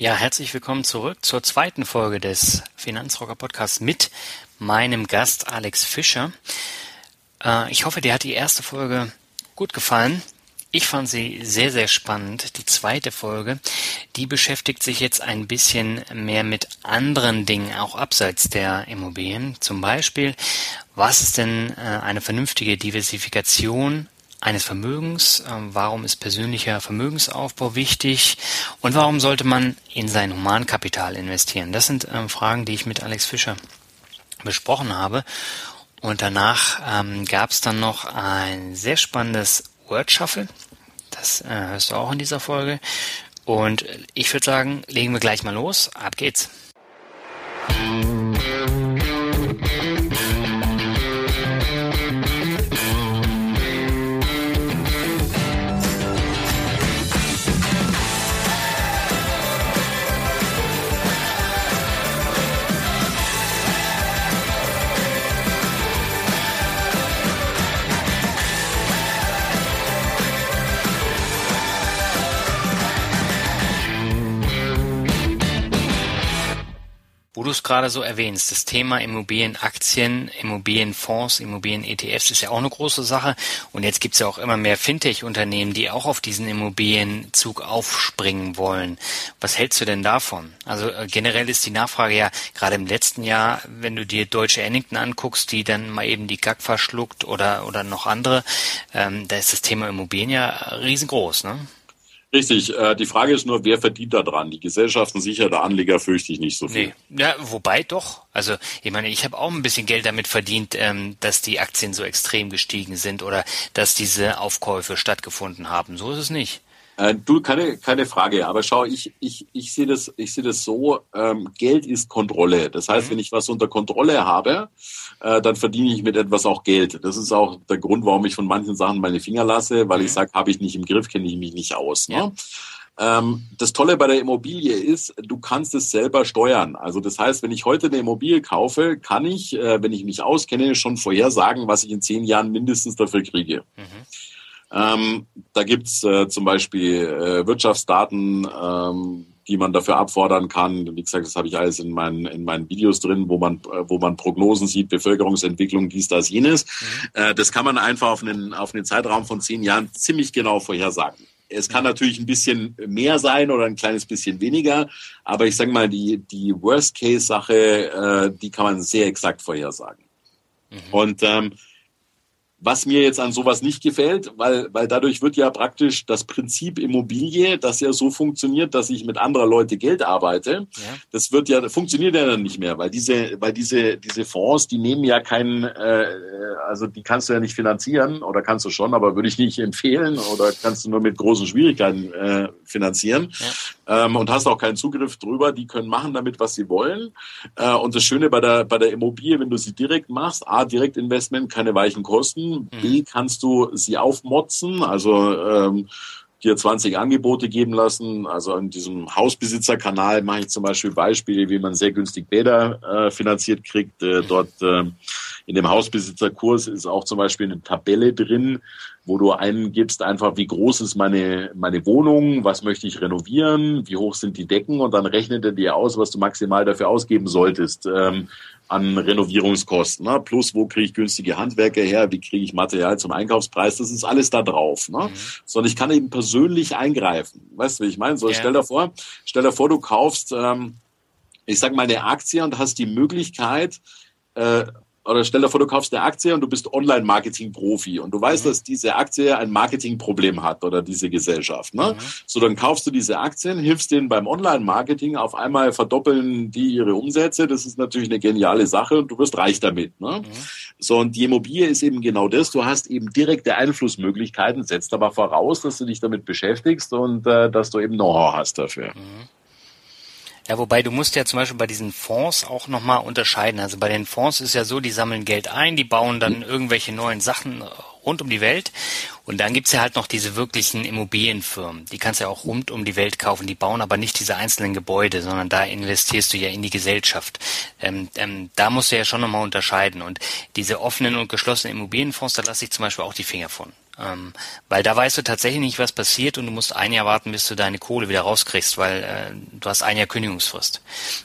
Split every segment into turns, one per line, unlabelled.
Ja, herzlich willkommen zurück zur zweiten Folge des Finanzrocker Podcasts mit meinem Gast Alex Fischer. Äh, ich hoffe, dir hat die erste Folge gut gefallen. Ich fand sie sehr, sehr spannend. Die zweite Folge, die beschäftigt sich jetzt ein bisschen mehr mit anderen Dingen, auch abseits der Immobilien. Zum Beispiel, was ist denn äh, eine vernünftige Diversifikation eines Vermögens? Ähm, warum ist persönlicher Vermögensaufbau wichtig? Und warum sollte man in sein Humankapital investieren? Das sind ähm, Fragen, die ich mit Alex Fischer besprochen habe. Und danach ähm, gab es dann noch ein sehr spannendes Word Shuffle. Das äh, hörst du auch in dieser Folge. Und ich würde sagen, legen wir gleich mal los. Ab geht's. Du es gerade so erwähnst, das Thema Immobilienaktien, Immobilienfonds, Immobilien-ETFs ist ja auch eine große Sache. Und jetzt gibt es ja auch immer mehr Fintech-Unternehmen, die auch auf diesen Immobilienzug aufspringen wollen. Was hältst du denn davon? Also äh, generell ist die Nachfrage ja gerade im letzten Jahr, wenn du dir Deutsche Ennington anguckst, die dann mal eben die GAG verschluckt oder, oder noch andere, ähm, da ist das Thema Immobilien ja riesengroß, ne?
Richtig. Äh, die Frage ist nur, wer verdient da dran? Die Gesellschaften sicher, der Anleger fürchte ich nicht so viel.
Nee. Ja, wobei doch. Also ich meine, ich habe auch ein bisschen Geld damit verdient, ähm, dass die Aktien so extrem gestiegen sind oder dass diese Aufkäufe stattgefunden haben. So ist es nicht.
Äh, du, keine, keine Frage. Aber schau, ich, ich, ich sehe das, ich sehe das so, ähm, Geld ist Kontrolle. Das heißt,
Mhm.
wenn ich was unter Kontrolle habe, äh, dann verdiene ich mit etwas auch Geld. Das ist auch der Grund, warum ich von manchen Sachen meine Finger lasse, weil ich
Mhm.
sage, habe ich nicht im Griff, kenne ich mich nicht aus. Ne?
Ja.
Ähm, das Tolle bei der Immobilie ist, du kannst es selber steuern. Also das heißt, wenn ich heute eine Immobilie kaufe, kann ich, äh, wenn ich mich auskenne, schon vorhersagen, was ich in zehn Jahren mindestens dafür kriege.
Mhm.
Ähm, da gibt's äh, zum Beispiel äh, Wirtschaftsdaten, ähm, die man dafür abfordern kann. Wie gesagt, das habe ich alles in meinen, in meinen Videos drin, wo man, äh, wo man Prognosen sieht, Bevölkerungsentwicklung, dies, das, jenes. Äh, das kann man einfach auf einen, auf einen Zeitraum von zehn Jahren ziemlich genau vorhersagen. Es kann natürlich ein bisschen mehr sein oder ein kleines bisschen weniger, aber ich sage mal, die, die Worst-Case-Sache, äh, die kann man sehr exakt vorhersagen. Und ähm, was mir jetzt an sowas nicht gefällt, weil, weil dadurch wird ja praktisch das Prinzip Immobilie, das ja so funktioniert, dass ich mit anderer Leute Geld arbeite,
Ja.
das wird ja, funktioniert ja dann nicht mehr, weil diese, weil diese, diese Fonds, die nehmen ja keinen, äh, also die kannst du ja nicht finanzieren oder kannst du schon, aber würde ich nicht empfehlen oder kannst du nur mit großen Schwierigkeiten äh, finanzieren ähm, und hast auch keinen Zugriff drüber. Die können machen damit, was sie wollen. Äh, und das Schöne bei der, bei der Immobilie, wenn du sie direkt machst, A, Direktinvestment, keine weichen Kosten, B, kannst du sie aufmotzen, also ähm, dir 20 Angebote geben lassen. Also in diesem Hausbesitzerkanal mache ich zum Beispiel Beispiele, wie man sehr günstig Bäder äh, finanziert kriegt. Äh, dort äh, in dem Hausbesitzerkurs ist auch zum Beispiel eine Tabelle drin, wo du eingibst einfach, wie groß ist meine, meine Wohnung, was möchte ich renovieren, wie hoch sind die Decken und dann rechnet er dir aus, was du maximal dafür ausgeben solltest ähm, an Renovierungskosten. Ne? Plus, wo kriege ich günstige Handwerker her, wie kriege ich Material zum Einkaufspreis, das ist alles da drauf. Ne? Sondern ich kann eben persönlich eingreifen. Weißt du, wie ich meine? So,
Ja.
stell dir vor, stell dir vor, du kaufst, ähm, ich sag mal, eine Aktie und hast die Möglichkeit, äh, oder stell dir vor, du kaufst eine Aktie und du bist Online-Marketing-Profi und du weißt, mhm. dass diese Aktie ein Marketing-Problem hat oder diese Gesellschaft. Ne? Mhm. So, dann kaufst du diese Aktien, hilfst denen beim Online-Marketing, auf einmal verdoppeln die ihre Umsätze. Das ist natürlich eine geniale Sache und du wirst reich damit. Ne? Mhm. So, und die Immobilie ist eben genau das. Du hast eben direkte Einflussmöglichkeiten, setzt aber voraus, dass du dich damit beschäftigst und äh, dass du eben Know-how hast dafür. Mhm.
Ja, wobei du musst ja zum Beispiel bei diesen Fonds auch nochmal unterscheiden. Also bei den Fonds ist ja so, die sammeln Geld ein, die bauen dann irgendwelche neuen Sachen rund um die Welt. Und dann gibt's ja halt noch diese wirklichen Immobilienfirmen. Die kannst du ja auch rund um die Welt kaufen. Die bauen aber nicht diese einzelnen Gebäude, sondern da investierst du ja in die Gesellschaft. Ähm, ähm, da musst du ja schon nochmal unterscheiden. Und diese offenen und geschlossenen Immobilienfonds, da lasse ich zum Beispiel auch die Finger von. Ähm, weil da weißt du tatsächlich nicht, was passiert und du musst ein Jahr warten, bis du deine Kohle wieder rauskriegst, weil äh, du hast ein Jahr Kündigungsfrist.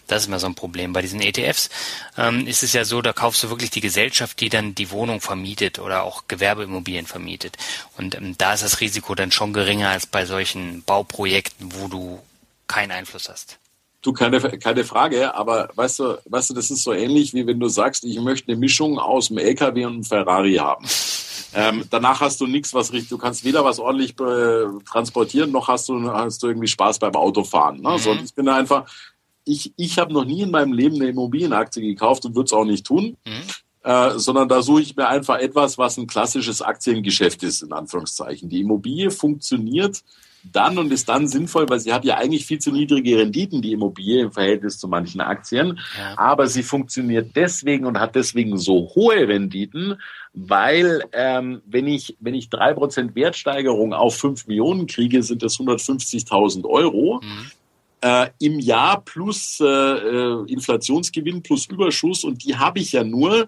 Das ist immer so ein Problem. Bei diesen ETFs ähm, ist es ja so, da kaufst du wirklich die Gesellschaft, die dann die Wohnung vermietet oder auch Gewerbeimmobilien vermietet. Und ähm, da ist das Risiko dann schon geringer als bei solchen Bauprojekten, wo du keinen Einfluss hast.
Du, keine, keine Frage, aber weißt du, weißt du, das ist so ähnlich, wie wenn du sagst, ich möchte eine Mischung aus einem LKW und einem Ferrari haben. Ähm, danach hast du nichts, was richtig, du kannst weder was ordentlich äh, transportieren, noch hast du, hast du irgendwie Spaß beim Autofahren. Ne? Mhm. So, ich bin einfach, ich, ich habe noch nie in meinem Leben eine Immobilienaktie gekauft und würde es auch nicht tun. Mhm. Äh, sondern da suche ich mir einfach etwas, was ein klassisches Aktiengeschäft ist, in Anführungszeichen. Die Immobilie funktioniert dann und ist dann sinnvoll, weil sie hat ja eigentlich viel zu niedrige Renditen, die Immobilie im Verhältnis zu manchen Aktien. Ja. Aber sie funktioniert deswegen und hat deswegen so hohe Renditen, weil ähm, wenn ich wenn ich drei Prozent Wertsteigerung auf fünf Millionen kriege, sind das 150.000 Euro. Mhm. Äh, im Jahr plus äh, äh, Inflationsgewinn plus Überschuss und die habe ich ja nur,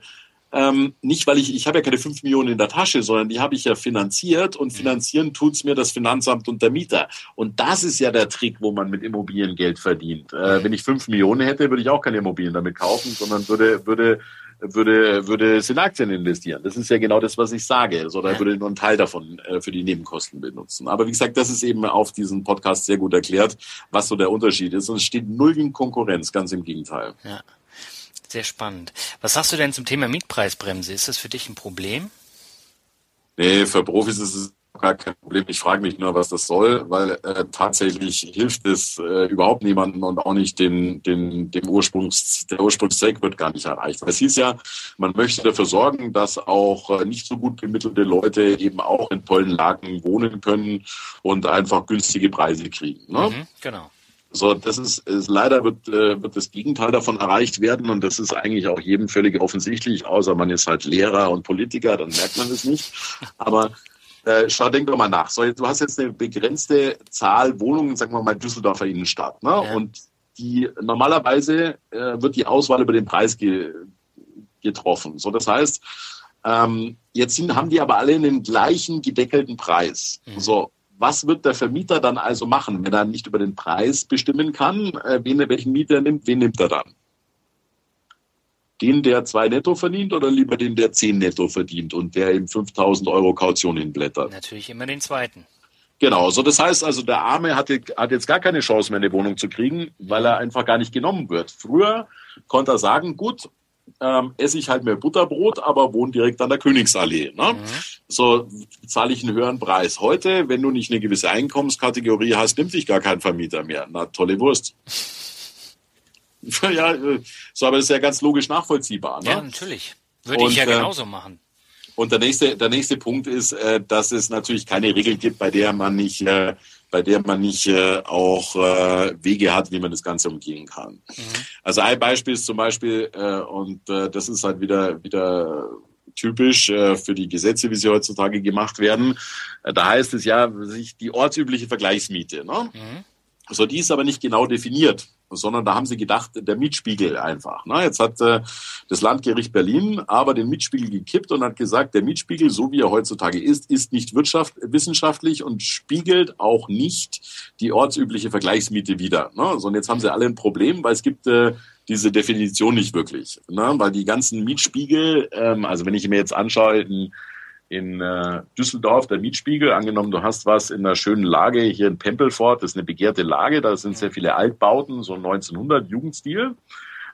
ähm, nicht, weil ich, ich habe ja keine fünf Millionen in der Tasche, sondern die habe ich ja finanziert und mhm. finanzieren tut's mir das Finanzamt und der Mieter. Und das ist ja der Trick, wo man mit Immobilien Geld verdient. Äh, wenn ich fünf Millionen hätte, würde ich auch keine Immobilien damit kaufen, sondern würde, würde würde, würde es in Aktien investieren. Das ist ja genau das, was ich sage. Also da würde nur einen Teil davon äh, für die Nebenkosten benutzen. Aber wie gesagt, das ist eben auf diesem Podcast sehr gut erklärt, was so der Unterschied ist. Und es steht null in Konkurrenz, ganz im Gegenteil.
Ja. Sehr spannend. Was sagst du denn zum Thema Mietpreisbremse? Ist das für dich ein Problem?
Nee, für Profis ist es gar kein Problem. Ich frage mich nur, was das soll, weil äh, tatsächlich hilft es äh, überhaupt niemandem und auch nicht den, den, dem Ursprungs, der Ursprungszweck wird gar nicht erreicht. Es hieß ja, man möchte dafür sorgen, dass auch äh, nicht so gut bemittelte Leute eben auch in tollen Lagen wohnen können und einfach günstige Preise kriegen. Ne? Mhm,
genau.
So, das ist, ist leider wird, äh, wird das Gegenteil davon erreicht werden und das ist eigentlich auch jedem völlig offensichtlich, außer man ist halt Lehrer und Politiker, dann merkt man es nicht. Aber äh, schau, denk doch mal nach. So, du hast jetzt eine begrenzte Zahl Wohnungen, sagen wir mal Düsseldorfer Innenstadt, ne? Ja. Und die normalerweise äh, wird die Auswahl über den Preis ge getroffen. So, das heißt, ähm, jetzt sind, haben die aber alle einen gleichen gedeckelten Preis. Mhm. So, was wird der Vermieter dann also machen, wenn er nicht über den Preis bestimmen kann, äh, wen er welchen Mieter nimmt, wen nimmt er dann? Den, der zwei netto verdient oder lieber den, der zehn netto verdient und der ihm 5000 Euro Kaution hinblättert?
Natürlich immer den zweiten.
Genau, so das heißt also, der Arme hat, hat jetzt gar keine Chance mehr, eine Wohnung zu kriegen, weil er einfach gar nicht genommen wird. Früher konnte er sagen, gut, ähm, esse ich halt mehr Butterbrot, aber wohne direkt an der Königsallee. Ne? Mhm. So zahle ich einen höheren Preis. Heute, wenn du nicht eine gewisse Einkommenskategorie hast, nimmt dich gar kein Vermieter mehr. Na, tolle Wurst. ja, äh, so, aber das ist ja ganz logisch nachvollziehbar. Ne?
Ja, natürlich. Würde Und, ich ja äh, genauso äh, machen.
Und der nächste, der nächste Punkt ist, äh, dass es natürlich keine Regel gibt, bei der man nicht äh, bei der man nicht äh, auch äh, Wege hat, wie man das Ganze umgehen kann. Mhm. Also ein Beispiel ist zum Beispiel, äh, und äh, das ist halt wieder, wieder typisch äh, für die Gesetze, wie sie heutzutage gemacht werden. Äh, da heißt es ja, sich die ortsübliche Vergleichsmiete. Ne? Mhm. So, die ist aber nicht genau definiert sondern da haben sie gedacht, der Mietspiegel einfach. Ne? Jetzt hat äh, das Landgericht Berlin aber den Mietspiegel gekippt und hat gesagt, der Mietspiegel, so wie er heutzutage ist, ist nicht wirtschaft wissenschaftlich und spiegelt auch nicht die ortsübliche Vergleichsmiete wider. Ne? So, und jetzt haben sie alle ein Problem, weil es gibt äh, diese Definition nicht wirklich. Ne? Weil die ganzen Mietspiegel, ähm, also wenn ich mir jetzt anschaue, ein in äh, Düsseldorf, der Mietspiegel. Angenommen, du hast was in einer schönen Lage hier in Pempelfort, das ist eine begehrte Lage, da sind sehr viele Altbauten, so 1900 Jugendstil.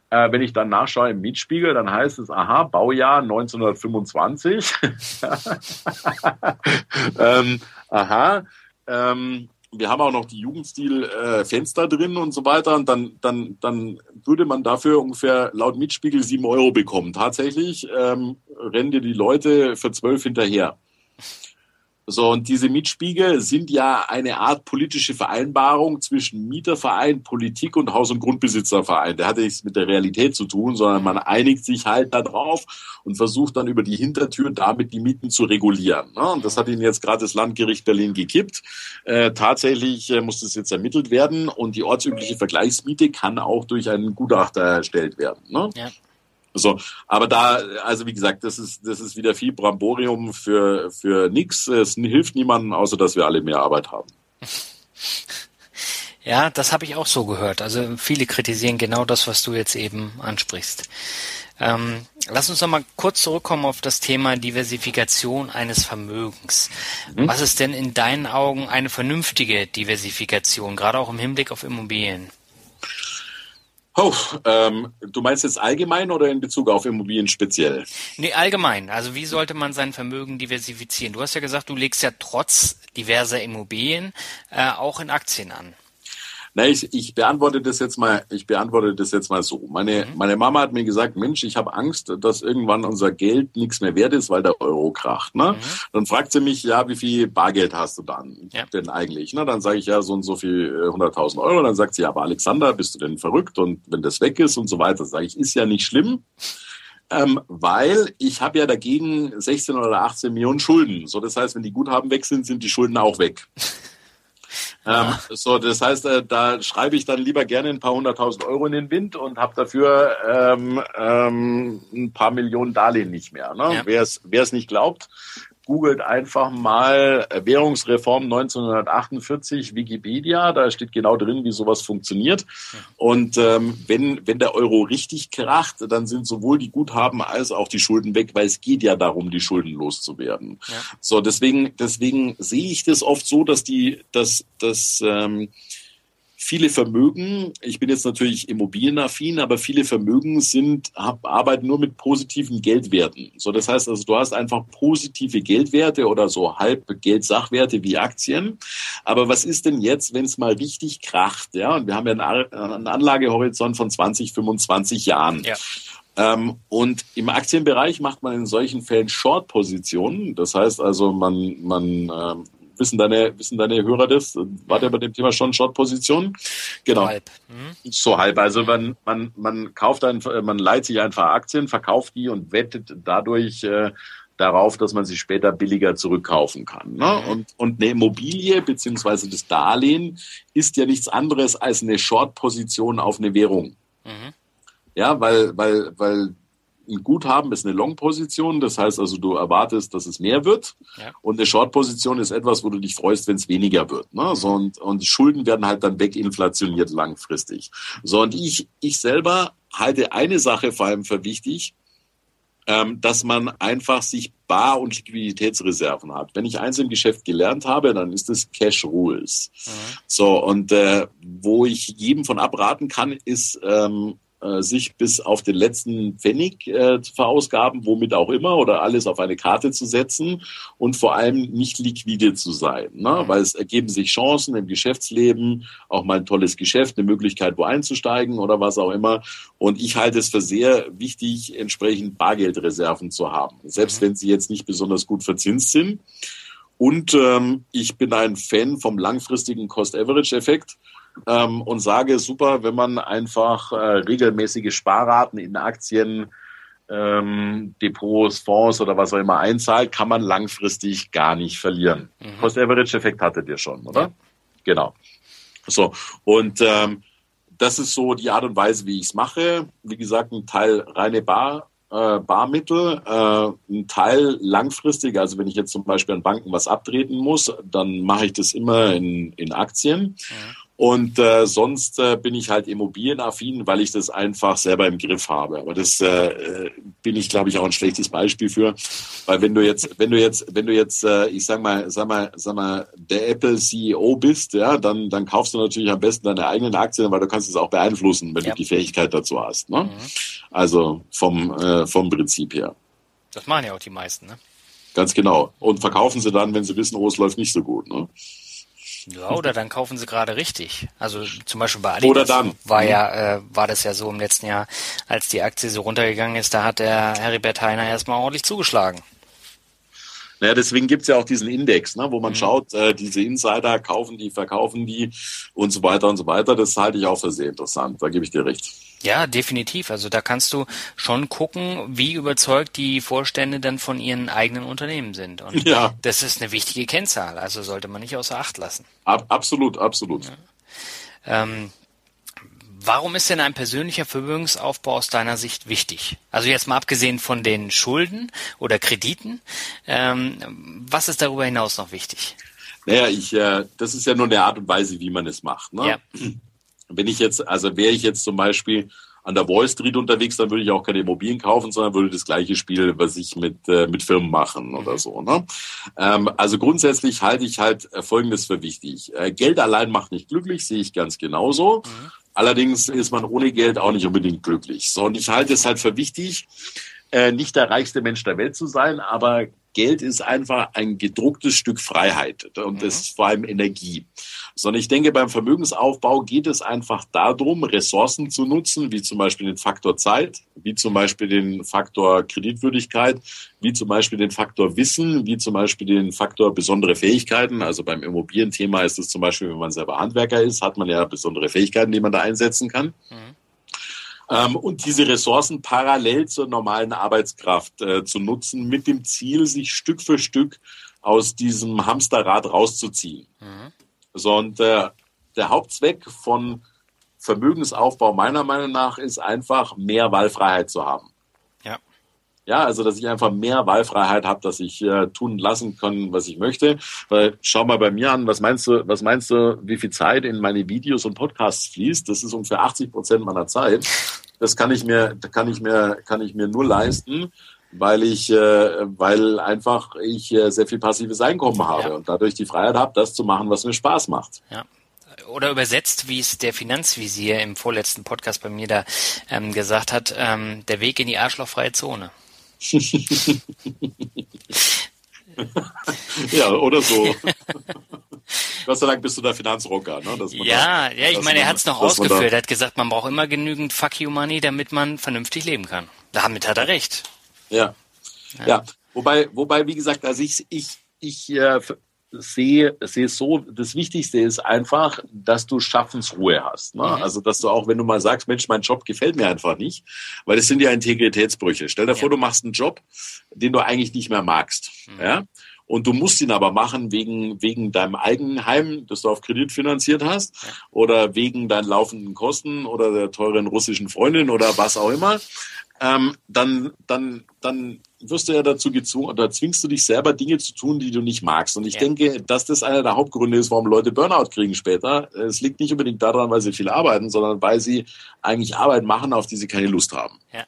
Äh, wenn ich dann nachschaue im Mietspiegel, dann heißt es, aha, Baujahr 1925. ähm, aha, ähm, wir haben auch noch die Jugendstil-Fenster äh, drin und so weiter. Und dann, dann, dann würde man dafür ungefähr laut Mietspiegel sieben Euro bekommen. Tatsächlich ähm, rennen dir die Leute für zwölf hinterher. So, und diese Mietspiegel sind ja eine Art politische Vereinbarung zwischen Mieterverein, Politik und Haus- und Grundbesitzerverein. Der hat nichts mit der Realität zu tun, sondern man einigt sich halt darauf und versucht dann über die Hintertür damit die Mieten zu regulieren. Ne? Und das hat ihnen jetzt gerade das Landgericht Berlin gekippt. Äh, tatsächlich äh, muss das jetzt ermittelt werden und die ortsübliche Vergleichsmiete kann auch durch einen Gutachter erstellt werden. Ne? Ja. So, aber da, also wie gesagt, das ist, das ist wieder viel Bramborium für, für nix. Es hilft niemandem, außer dass wir alle mehr Arbeit haben.
Ja, das habe ich auch so gehört. Also viele kritisieren genau das, was du jetzt eben ansprichst. Ähm, lass uns noch mal kurz zurückkommen auf das Thema Diversifikation eines Vermögens. Mhm. Was ist denn in deinen Augen eine vernünftige Diversifikation, gerade auch im Hinblick auf Immobilien?
Oh, ähm, du meinst jetzt allgemein oder in Bezug auf Immobilien speziell?
Nee, allgemein. Also wie sollte man sein Vermögen diversifizieren? Du hast ja gesagt, du legst ja trotz diverser Immobilien äh, auch in Aktien an.
Na, ich, ich beantworte das jetzt mal, ich beantworte das jetzt mal so. Meine, mhm. meine Mama hat mir gesagt, Mensch, ich habe Angst, dass irgendwann unser Geld nichts mehr wert ist, weil der Euro kracht. Ne? Mhm. Dann fragt sie mich, ja, wie viel Bargeld hast du dann ja. denn eigentlich? Ne? Dann sage ich ja so und so viel 100.000 äh, Euro. Dann sagt sie, ja, aber Alexander, bist du denn verrückt? Und wenn das weg ist und so weiter, sage ich, ist ja nicht schlimm. Ähm, weil ich habe ja dagegen 16 oder 18 Millionen Schulden. So, das heißt, wenn die Guthaben weg sind, sind die Schulden auch weg. Ähm, so, das heißt, äh, da schreibe ich dann lieber gerne ein paar hunderttausend Euro in den Wind und habe dafür ähm, ähm, ein paar Millionen Darlehen nicht mehr. Ne? Ja. Wer es nicht glaubt, googelt einfach mal Währungsreform 1948 Wikipedia, da steht genau drin, wie sowas funktioniert. Und ähm, wenn, wenn der Euro richtig kracht, dann sind sowohl die Guthaben als auch die Schulden weg, weil es geht ja darum, die Schulden loszuwerden. Ja. So, deswegen, deswegen sehe ich das oft so, dass die, dass, dass ähm, viele Vermögen, ich bin jetzt natürlich immobilienaffin, aber viele Vermögen sind, arbeiten nur mit positiven Geldwerten. So, das heißt also, du hast einfach positive Geldwerte oder so halb Geldsachwerte wie Aktien. Aber was ist denn jetzt, wenn es mal richtig kracht? Ja, und wir haben ja einen Anlagehorizont von 20, 25 Jahren. Ja. Ähm, und im Aktienbereich macht man in solchen Fällen Short-Positionen. Das heißt also, man, man ähm, Wissen deine, wissen deine Hörer das? War der bei dem Thema schon Short-Position? Genau. So halb. Mhm. So halb. Also man, man, man kauft ein, man leiht sich einfach Aktien, verkauft die und wettet dadurch äh, darauf, dass man sie später billiger zurückkaufen kann. Ne? Mhm. Und, und eine Immobilie beziehungsweise das Darlehen ist ja nichts anderes als eine Short-Position auf eine Währung. Mhm. Ja, weil, weil, weil ein Guthaben ist eine Long-Position, das heißt also, du erwartest, dass es mehr wird. Ja. Und eine Short-Position ist etwas, wo du dich freust, wenn es weniger wird. Ne? So, und, und Schulden werden halt dann weginflationiert langfristig. So, und ich, ich selber halte eine Sache vor allem für wichtig, ähm, dass man einfach sich Bar- und Liquiditätsreserven hat. Wenn ich eins im Geschäft gelernt habe, dann ist es Cash Rules. Mhm. So, und äh, wo ich jedem von abraten kann, ist ähm, äh, sich bis auf den letzten Pfennig äh, zu verausgaben, womit auch immer, oder alles auf eine Karte zu setzen und vor allem nicht liquide zu sein. Ne? Mhm. Weil es ergeben sich Chancen im Geschäftsleben, auch mal ein tolles Geschäft, eine Möglichkeit, wo einzusteigen oder was auch immer. Und ich halte es für sehr wichtig, entsprechend Bargeldreserven zu haben, selbst mhm. wenn sie jetzt nicht besonders gut verzinst sind. Und ähm, ich bin ein Fan vom langfristigen Cost-Average-Effekt ähm, und sage, super, wenn man einfach äh, regelmäßige Sparraten in Aktien, ähm, Depots, Fonds oder was auch immer einzahlt, kann man langfristig gar nicht verlieren. Mhm. Cost-Average-Effekt hattet ihr schon, oder? Ja. Genau. So, und ähm, das ist so die Art und Weise, wie ich es mache. Wie gesagt, ein Teil reine Bar, äh, Barmittel, äh, ein Teil langfristig. Also wenn ich jetzt zum Beispiel an Banken was abtreten muss, dann mache ich das immer in, in Aktien. Mhm. Und äh, sonst äh, bin ich halt immobilienaffin, weil ich das einfach selber im Griff habe. Aber das äh, bin ich, glaube ich, auch ein schlechtes Beispiel für, weil wenn du jetzt, wenn du jetzt, wenn du jetzt, äh, ich sag mal, sag mal, sag mal, der Apple CEO bist, ja, dann dann kaufst du natürlich am besten deine eigenen Aktien, weil du kannst es auch beeinflussen, wenn ja. du die Fähigkeit dazu hast. Ne? Mhm. Also vom äh, vom Prinzip her.
Das machen ja auch die meisten, ne?
Ganz genau. Und verkaufen sie dann, wenn sie wissen, oh, es läuft nicht so gut. Ne?
Ja, oder dann kaufen sie gerade richtig. Also zum Beispiel bei Adidas war ja, äh, war das ja so im letzten Jahr, als die Aktie so runtergegangen ist, da hat der Heribert Heiner erstmal ordentlich zugeschlagen.
Naja, deswegen gibt's ja auch diesen Index, ne, wo man mhm. schaut, äh, diese Insider kaufen die, verkaufen die und so weiter und so weiter. Das halte ich auch für sehr interessant, da gebe ich dir recht.
Ja, definitiv. Also da kannst du schon gucken, wie überzeugt die Vorstände dann von ihren eigenen Unternehmen sind. Und ja. das ist eine wichtige Kennzahl, also sollte man nicht außer Acht lassen.
Ab, absolut, absolut.
Ja. Ähm, warum ist denn ein persönlicher Vermögensaufbau aus deiner Sicht wichtig? Also jetzt mal abgesehen von den Schulden oder Krediten, ähm, was ist darüber hinaus noch wichtig?
Naja, ich, äh, das ist ja nur eine Art und Weise, wie man es macht. Ne? Ja. Wenn ich jetzt, also wäre ich jetzt zum Beispiel an der Wall Street unterwegs, dann würde ich auch keine Immobilien kaufen, sondern würde das gleiche Spiel, was ich mit, äh, mit Firmen machen oder so. Ne? Ähm, also grundsätzlich halte ich halt äh, Folgendes für wichtig. Äh, Geld allein macht nicht glücklich, sehe ich ganz genauso. Mhm. Allerdings ist man ohne Geld auch nicht unbedingt glücklich. So, und ich halte es halt für wichtig, äh, nicht der reichste Mensch der Welt zu sein, aber Geld ist einfach ein gedrucktes Stück Freiheit und mhm. das ist vor allem Energie. Sondern ich denke, beim Vermögensaufbau geht es einfach darum, Ressourcen zu nutzen, wie zum Beispiel den Faktor Zeit, wie zum Beispiel den Faktor Kreditwürdigkeit, wie zum Beispiel den Faktor Wissen, wie zum Beispiel den Faktor besondere Fähigkeiten. Also beim Immobilienthema ist es zum Beispiel, wenn man selber Handwerker ist, hat man ja besondere Fähigkeiten, die man da einsetzen kann. Mhm ähm, und diese Ressourcen parallel zur normalen Arbeitskraft äh, zu nutzen, mit dem Ziel, sich Stück für Stück aus diesem Hamsterrad rauszuziehen. Mhm. So, und äh, der Hauptzweck von Vermögensaufbau meiner Meinung nach ist einfach mehr Wahlfreiheit zu haben.
Ja.
Ja, also dass ich einfach mehr Wahlfreiheit habe, dass ich äh, tun lassen kann, was ich möchte. Weil schau mal bei mir an, was meinst du, was meinst du, wie viel Zeit in meine Videos und Podcasts fließt? Das ist ungefähr 80 Prozent meiner Zeit. Das kann ich mir, kann ich mir, kann ich mir nur leisten, weil ich, äh, weil einfach ich äh, sehr viel passives Einkommen habe ja. und dadurch die Freiheit habe, das zu machen, was mir Spaß macht.
Ja oder übersetzt, wie es der Finanzvisier im vorletzten Podcast bei mir da ähm, gesagt hat, ähm, der Weg in die arschlochfreie Zone.
ja, oder so. Gott sei Dank bist du der Finanzrocker. Ne?
ja, da, ja, ich meine, er hat es noch ausgeführt. Er hat gesagt, man braucht immer genügend Fuck you Money, damit man vernünftig leben kann. Damit hat er recht.
Ja. Ja. ja. Wobei, wobei, wie gesagt, also ich, ich, ich äh, sehe, sehe es so, das Wichtigste ist einfach, dass du Schaffensruhe hast. Ne? Mhm. Also, dass du auch, wenn du mal sagst, Mensch, mein Job gefällt mir einfach nicht, weil das sind ja Integritätsbrüche. Stell dir ja. vor, du machst einen Job, den du eigentlich nicht mehr magst. Mhm. Ja? Und du musst ihn aber machen wegen, wegen deinem Eigenheim, das du auf Kredit finanziert hast, ja. oder wegen deinen laufenden Kosten oder der teuren russischen Freundin oder was auch immer. Ähm, dann, dann, dann wirst du ja dazu gezwungen oder zwingst du dich selber Dinge zu tun, die du nicht magst. Und ich ja. denke, dass das einer der Hauptgründe ist, warum Leute Burnout kriegen später. Es liegt nicht unbedingt daran, weil sie viel arbeiten, sondern weil sie eigentlich Arbeit machen, auf die sie keine Lust haben. Ja.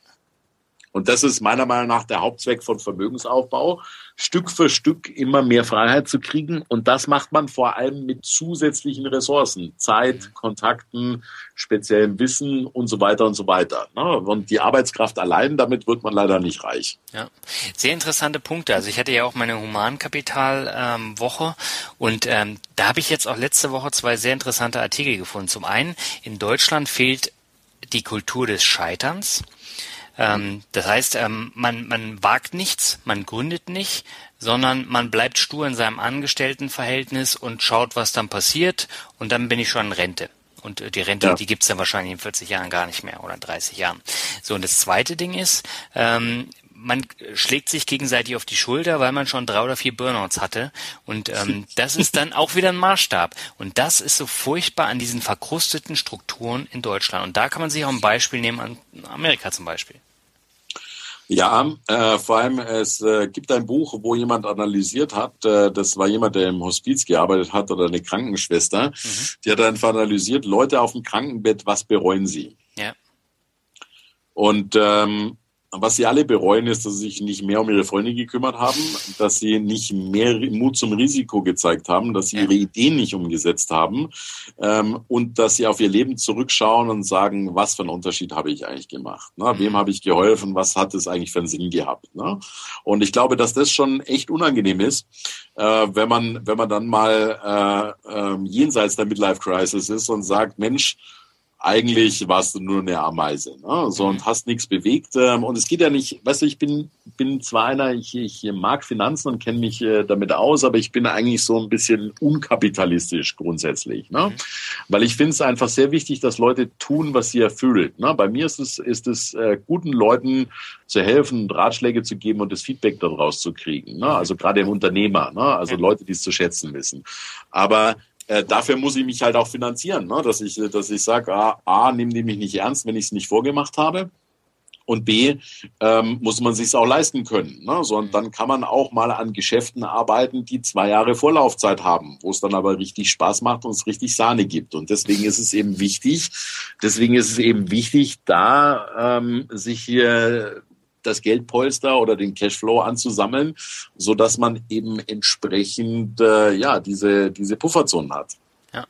Und das ist meiner Meinung nach der Hauptzweck von Vermögensaufbau, Stück für Stück immer mehr Freiheit zu kriegen. Und das macht man vor allem mit zusätzlichen Ressourcen, Zeit, mhm. Kontakten, speziellem Wissen und so weiter und so weiter. Ne? Und die Arbeitskraft allein, damit wird man leider nicht reich.
Ja, sehr interessante Punkte. Also ich hatte ja auch meine Humankapital-Woche und ähm, da habe ich jetzt auch letzte Woche zwei sehr interessante Artikel gefunden. Zum einen, in Deutschland fehlt die Kultur des Scheiterns. Ähm, das heißt, ähm, man, man wagt nichts, man gründet nicht, sondern man bleibt stur in seinem Angestelltenverhältnis und schaut, was dann passiert und dann bin ich schon in Rente. Und äh, die Rente, ja. die gibt's dann wahrscheinlich in 40 Jahren gar nicht mehr oder in 30 Jahren. So, und das zweite Ding ist, ähm, man schlägt sich gegenseitig auf die Schulter, weil man schon drei oder vier Burnouts hatte. Und ähm, das ist dann auch wieder ein Maßstab. Und das ist so furchtbar an diesen verkrusteten Strukturen in Deutschland. Und da kann man sich auch ein Beispiel nehmen an Amerika zum Beispiel.
Ja, äh, vor allem es äh, gibt ein Buch, wo jemand analysiert hat, äh, das war jemand, der im Hospiz gearbeitet hat oder eine Krankenschwester, mhm. die hat einfach analysiert, Leute auf dem Krankenbett, was bereuen sie?
Ja.
Und ähm, was sie alle bereuen, ist, dass sie sich nicht mehr um ihre Freunde gekümmert haben, dass sie nicht mehr Mut zum Risiko gezeigt haben, dass sie ihre Ideen nicht umgesetzt haben ähm, und dass sie auf ihr Leben zurückschauen und sagen, was für einen Unterschied habe ich eigentlich gemacht? Ne? Wem habe ich geholfen? Was hat es eigentlich für einen Sinn gehabt? Ne? Und ich glaube, dass das schon echt unangenehm ist, äh, wenn man wenn man dann mal äh, äh, jenseits der Midlife Crisis ist und sagt, Mensch, eigentlich warst du nur eine Ameise, ne? so und mhm. hast nichts bewegt. Ähm, und es geht ja nicht, weißt du, ich bin bin zwar einer, ich, ich mag Finanzen und kenne mich äh, damit aus, aber ich bin eigentlich so ein bisschen unkapitalistisch grundsätzlich, ne? Mhm. weil ich finde es einfach sehr wichtig, dass Leute tun, was sie erfüllt. Ne? Bei mir ist es ist es äh, guten Leuten zu helfen, Ratschläge zu geben und das Feedback daraus zu kriegen. Ne? Also gerade im Unternehmer, ne? also Leute, die es zu schätzen wissen. Aber äh, dafür muss ich mich halt auch finanzieren, ne? dass ich, dass ich sage, A, A nimm die mich nicht ernst, wenn ich es nicht vorgemacht habe. Und B, ähm, muss man sich auch leisten können. Ne? So, und dann kann man auch mal an Geschäften arbeiten, die zwei Jahre Vorlaufzeit haben, wo es dann aber richtig Spaß macht und es richtig Sahne gibt. Und deswegen ist es eben wichtig, deswegen ist es eben wichtig, da ähm, sich hier das Geldpolster oder den Cashflow anzusammeln, so dass man eben entsprechend äh, ja diese diese Pufferzonen hat.
Ja.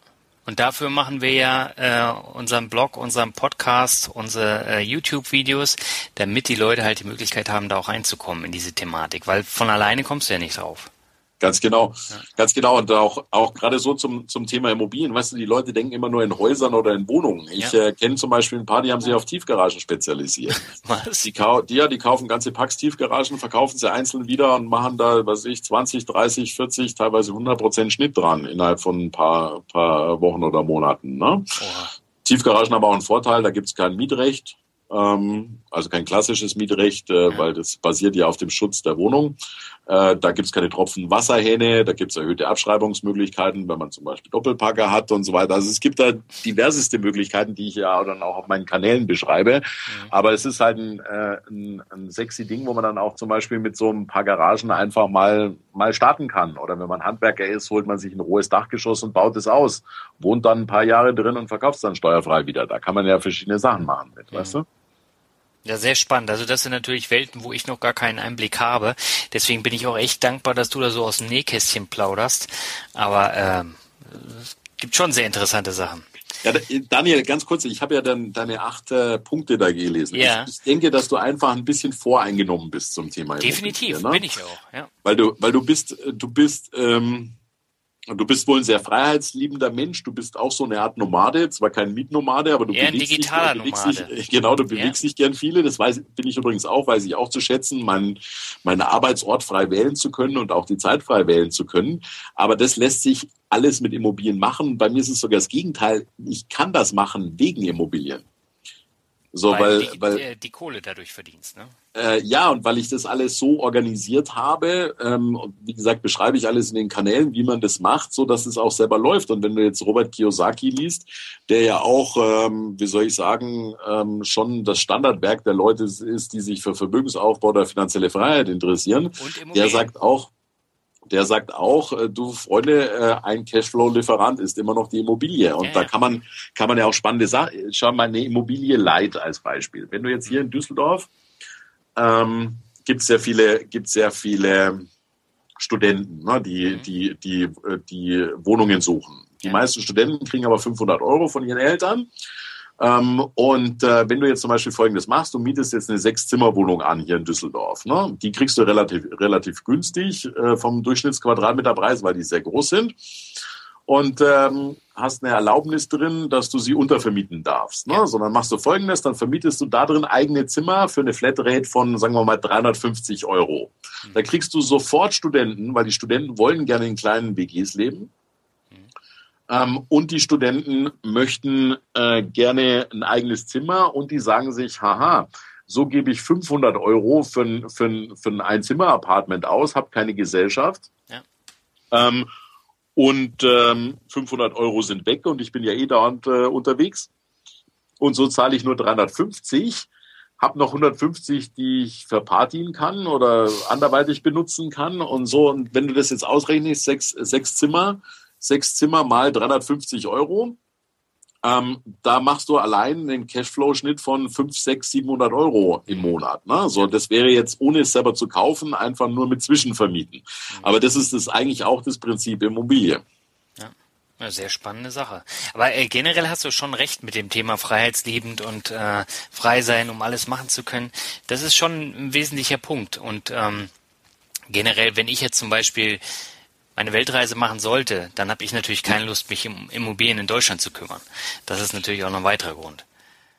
Und dafür machen wir ja äh, unseren Blog, unseren Podcast, unsere äh, YouTube-Videos, damit die Leute halt die Möglichkeit haben, da auch reinzukommen in diese Thematik, weil von alleine kommst du ja nicht drauf.
Ganz genau, ja. ganz genau. Und auch, auch gerade so zum, zum Thema Immobilien. Weißt du, die Leute denken immer nur in Häusern oder in Wohnungen. Ich ja. äh, kenne zum Beispiel ein paar, die haben sich auf Tiefgaragen spezialisiert. Was? Die, die, ja, die kaufen ganze Packs Tiefgaragen, verkaufen sie einzeln wieder und machen da, was ich, 20, 30, 40, teilweise 100 Prozent Schnitt dran innerhalb von ein paar, paar Wochen oder Monaten. Ne? Tiefgaragen haben auch einen Vorteil, da gibt es kein Mietrecht ähm, also kein klassisches Mietrecht, äh, weil das basiert ja auf dem Schutz der Wohnung. Äh, da gibt es keine Tropfen Wasserhähne, da gibt es erhöhte Abschreibungsmöglichkeiten, wenn man zum Beispiel Doppelpacker hat und so weiter. Also es gibt da diverseste Möglichkeiten, die ich ja dann auch auf meinen Kanälen beschreibe. Mhm. Aber es ist halt ein, äh, ein, ein sexy Ding, wo man dann auch zum Beispiel mit so ein paar Garagen einfach mal, mal starten kann. Oder wenn man Handwerker ist, holt man sich ein rohes Dachgeschoss und baut es aus, wohnt dann ein paar Jahre drin und verkauft es dann steuerfrei wieder. Da kann man ja verschiedene Sachen machen mit, mhm. weißt du?
Ja, sehr spannend. Also das sind natürlich Welten, wo ich noch gar keinen Einblick habe. Deswegen bin ich auch echt dankbar, dass du da so aus dem Nähkästchen plauderst. Aber ähm, es gibt schon sehr interessante Sachen.
Ja, Daniel, ganz kurz, ich habe ja dann deine acht äh, Punkte da gelesen. Ja. Ich, ich, denke, dass du einfach ein bisschen voreingenommen bist zum Thema.
Definitiv, ne? bin ich auch, ja.
Weil du, weil du bist, du bist ähm, Du bist wohl ein sehr freiheitsliebender Mensch. Du bist auch so eine Art Nomade, zwar kein Mietnomade, aber du
ja,
bewegst,
dich,
du bewegst dich, genau, du bewegst ja. dich gern viele. Das weiß, bin ich übrigens auch, weiß ich auch zu schätzen, mein, meinen Arbeitsort frei wählen zu können und auch die Zeit frei wählen zu können. Aber das lässt sich alles mit Immobilien machen. Bei mir ist es sogar das Gegenteil. Ich kann das machen wegen Immobilien.
So, weil, weil, die, weil die, die Kohle dadurch verdienst, ne?
Äh, ja, und weil ich das alles so organisiert habe, ähm, und wie gesagt, beschreibe ich alles in den Kanälen, wie man das macht, so dass es auch selber läuft. Und wenn du jetzt Robert Kiyosaki liest, der ja auch, ähm, wie soll ich sagen, ähm, schon das Standardwerk der Leute ist, die sich für Vermögensaufbau oder finanzielle Freiheit interessieren, der sagt auch, der sagt auch, äh, du Freunde, äh, ein Cashflow-Lieferant ist immer noch die Immobilie. Und ja, da kann man, kann man ja auch spannende Sachen, schau mal eine Immobilie Light als Beispiel. Wenn du jetzt hier in Düsseldorf, ähm, gibt sehr viele, gibt sehr viele Studenten, ne, die, mhm. die, die, die, die Wohnungen suchen. Die ja. meisten Studenten kriegen aber 500 Euro von ihren Eltern ähm, und äh, wenn du jetzt zum Beispiel Folgendes machst, du mietest jetzt eine Sechs-Zimmer-Wohnung an hier in Düsseldorf. Ne? Die kriegst du relativ, relativ günstig äh, vom Durchschnittsquadratmeterpreis, weil die sehr groß sind. Und ähm, hast eine Erlaubnis drin, dass du sie untervermieten darfst. Ne? Sondern machst du Folgendes, dann vermietest du da drin eigene Zimmer für eine Flatrate von, sagen wir mal, 350 Euro. Mhm. Da kriegst du sofort Studenten, weil die Studenten wollen gerne in kleinen WGs leben. Ähm, und die Studenten möchten äh, gerne ein eigenes Zimmer und die sagen sich, haha, so gebe ich 500 Euro für ein, für ein, für ein Einzimmer-Apartment aus, habe keine Gesellschaft. Ja. Ähm, und ähm, 500 Euro sind weg und ich bin ja eh dauernd äh, unterwegs. Und so zahle ich nur 350 habe noch 150, die ich verpartien kann oder anderweitig benutzen kann und so. Und wenn du das jetzt ausrechnest, sechs, sechs Zimmer, sechs Zimmer mal 350 Euro, ähm, da machst du allein einen Cashflow-Schnitt von 5, 6, 700 Euro im Monat. Ne? So, das wäre jetzt, ohne es selber zu kaufen, einfach nur mit Zwischenvermieten. Aber das ist das eigentlich auch das Prinzip Immobilie.
Eine sehr spannende Sache. Aber äh, generell hast du schon recht mit dem Thema freiheitsliebend und äh, frei sein, um alles machen zu können. Das ist schon ein wesentlicher Punkt. Und ähm, generell, wenn ich jetzt zum Beispiel meine Weltreise machen sollte, dann habe ich natürlich keine Lust, mich um Immobilien in Deutschland zu kümmern. Das ist natürlich auch noch ein weiterer Grund.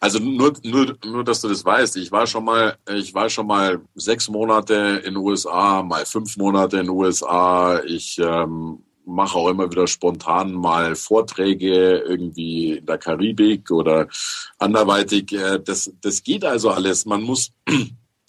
Also nur, nur, nur, dass du das weißt. Ich war schon mal, ich war schon mal sechs Monate in den USA, mal fünf Monate in den USA. Ich ähm, mache auch immer wieder spontan mal Vorträge irgendwie in der Karibik oder anderweitig. Äh, das, das geht also alles. Man muss,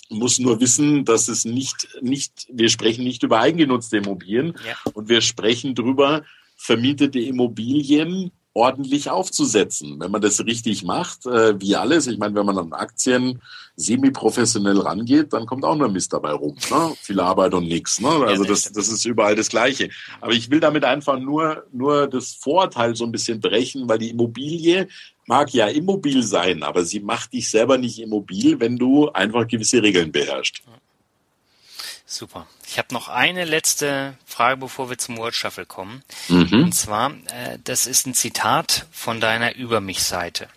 muss nur wissen, dass es nicht, nicht, wir sprechen nicht über eingenutzte Immobilien ja. und wir sprechen drüber vermietete Immobilien ordentlich aufzusetzen. Wenn man das richtig macht, äh, wie alles, ich meine, wenn man an Aktien semi-professionell rangeht, dann kommt auch nur Mist dabei rum. Ne? Viel Arbeit und nichts. Ne? Also das, das ist überall das Gleiche. Aber ich will damit einfach nur, nur das Vorteil so ein bisschen brechen, weil die Immobilie mag ja immobil sein, aber sie macht dich selber nicht immobil, wenn du einfach gewisse Regeln beherrschst.
Super. Ich habe noch eine letzte Frage, bevor wir zum Word Shuffle kommen. Mhm. Und zwar, äh, das ist ein Zitat von deiner Über mich-Seite.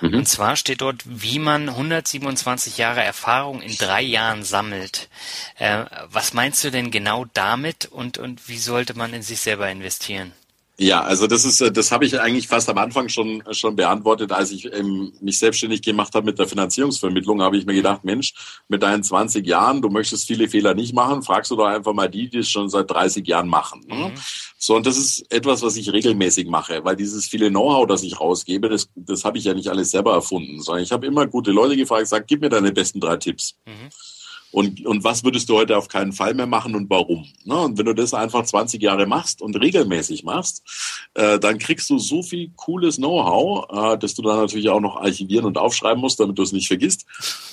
Mhm. Und zwar steht dort, wie man 127 Jahre Erfahrung in drei Jahren sammelt. Äh, was meinst du denn genau damit und, und wie sollte man in sich selber investieren?
Ja, also das ist, äh, das habe ich eigentlich fast am Anfang schon schon beantwortet, als ich ähm, mich selbstständig gemacht habe mit der Finanzierungsvermittlung, habe ich mir gedacht, Mensch, mit deinen 20 Jahren, du möchtest viele Fehler nicht machen, fragst du doch einfach mal die, die es schon seit 30 Jahren machen. Ne? Mhm. So, und das ist etwas, was ich regelmäßig mache, weil dieses viele Know-how, das ich rausgebe, das, das habe ich ja nicht alles selber erfunden, sondern ich habe immer gute Leute gefragt, sag, gib mir deine besten drei Tipps. Mhm. Und, und was würdest du heute auf keinen Fall mehr machen und warum? Ne? Und wenn du das einfach 20 Jahre machst und regelmäßig machst, äh, dann kriegst du so viel cooles Know-how, äh, dass du dann natürlich auch noch archivieren und aufschreiben musst, damit du es nicht vergisst,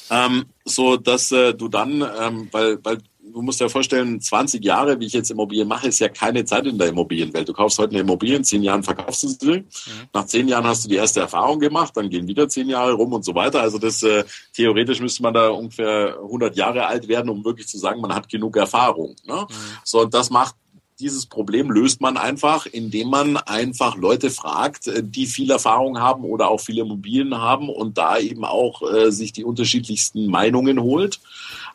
ähm, so dass äh, du dann, ähm, weil, weil du musst dir vorstellen, 20 Jahre, wie ich jetzt Immobilien mache, ist ja keine Zeit in der Immobilienwelt. Du kaufst heute eine Immobilie, in zehn Jahren verkaufst du sie. Mhm. Nach zehn Jahren hast du die erste Erfahrung gemacht, dann gehen wieder zehn Jahre rum und so weiter. Also das äh, theoretisch müsste man da ungefähr 100 Jahre alt werden, um wirklich zu sagen, man hat genug Erfahrung. Ne? Mhm. So, und das macht dieses Problem löst man einfach, indem man einfach Leute fragt, äh, die viel Erfahrung haben oder auch viele Immobilien haben und da eben auch äh, sich die unterschiedlichsten Meinungen holt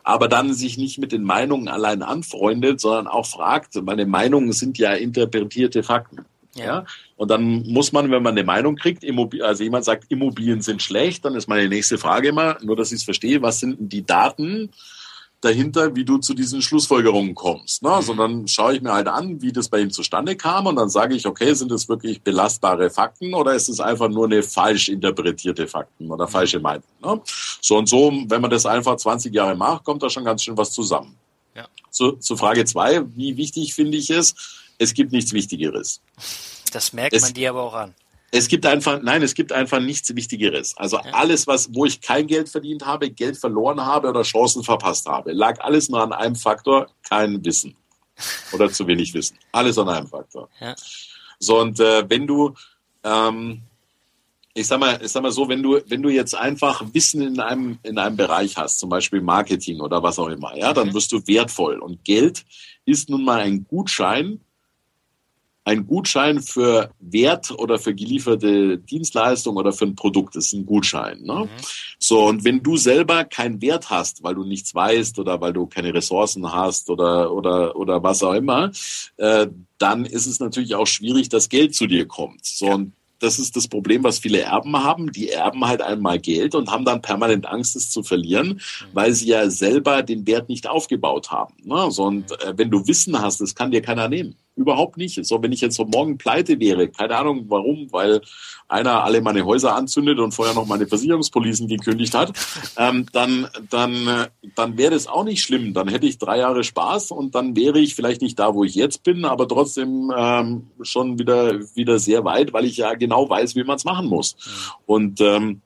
aber dann sich nicht mit den Meinungen allein anfreundet, sondern auch fragt, meine Meinungen sind ja interpretierte Fakten. Ja. ja. Und dann muss man, wenn man eine Meinung kriegt, Immobil also jemand sagt, Immobilien sind schlecht, dann ist meine nächste Frage immer, nur dass ich es verstehe, was sind denn die Daten, dahinter, wie du zu diesen Schlussfolgerungen kommst. Ne? Sondern schaue ich mir halt an, wie das bei ihm zustande kam und dann sage ich, okay, sind das wirklich belastbare Fakten oder ist es einfach nur eine falsch interpretierte Fakten oder falsche Meinung? Ne? So und so, wenn man das einfach 20 Jahre macht, kommt da schon ganz schön was zusammen. Ja. Zu, zu Frage zwei, wie wichtig finde ich es? Es gibt nichts Wichtigeres.
Das merkt es, man dir aber auch an.
Es gibt einfach, nein, es gibt einfach nichts Wichtigeres. Also alles, was, wo ich kein Geld verdient habe, Geld verloren habe oder Chancen verpasst habe, lag alles nur an einem Faktor, kein Wissen. Oder zu wenig Wissen. Alles an einem Faktor. Ja. So, und äh, wenn du, ähm, ich sag mal, ich sag mal so, wenn du, wenn du jetzt einfach Wissen in einem, in einem Bereich hast, zum Beispiel Marketing oder was auch immer, ja, dann mhm. wirst du wertvoll. Und Geld ist nun mal ein Gutschein, ein Gutschein für Wert oder für gelieferte Dienstleistung oder für ein Produkt ist ein Gutschein. Ne? Mhm. So, und wenn du selber keinen Wert hast, weil du nichts weißt oder weil du keine Ressourcen hast oder, oder, oder was auch immer, äh, dann ist es natürlich auch schwierig, dass Geld zu dir kommt. So, ja. und das ist das Problem, was viele Erben haben. Die erben halt einmal Geld und haben dann permanent Angst, es zu verlieren, mhm. weil sie ja selber den Wert nicht aufgebaut haben. Ne? So, und äh, wenn du Wissen hast, das kann dir keiner nehmen. Überhaupt nicht. So, wenn ich jetzt so morgen pleite wäre, keine Ahnung warum, weil einer alle meine Häuser anzündet und vorher noch meine Versicherungspolisen gekündigt hat, ähm, dann, dann, äh, dann wäre das auch nicht schlimm. Dann hätte ich drei Jahre Spaß und dann wäre ich vielleicht nicht da, wo ich jetzt bin, aber trotzdem ähm, schon wieder, wieder sehr weit, weil ich ja genau weiß, wie man es machen muss. Und ähm,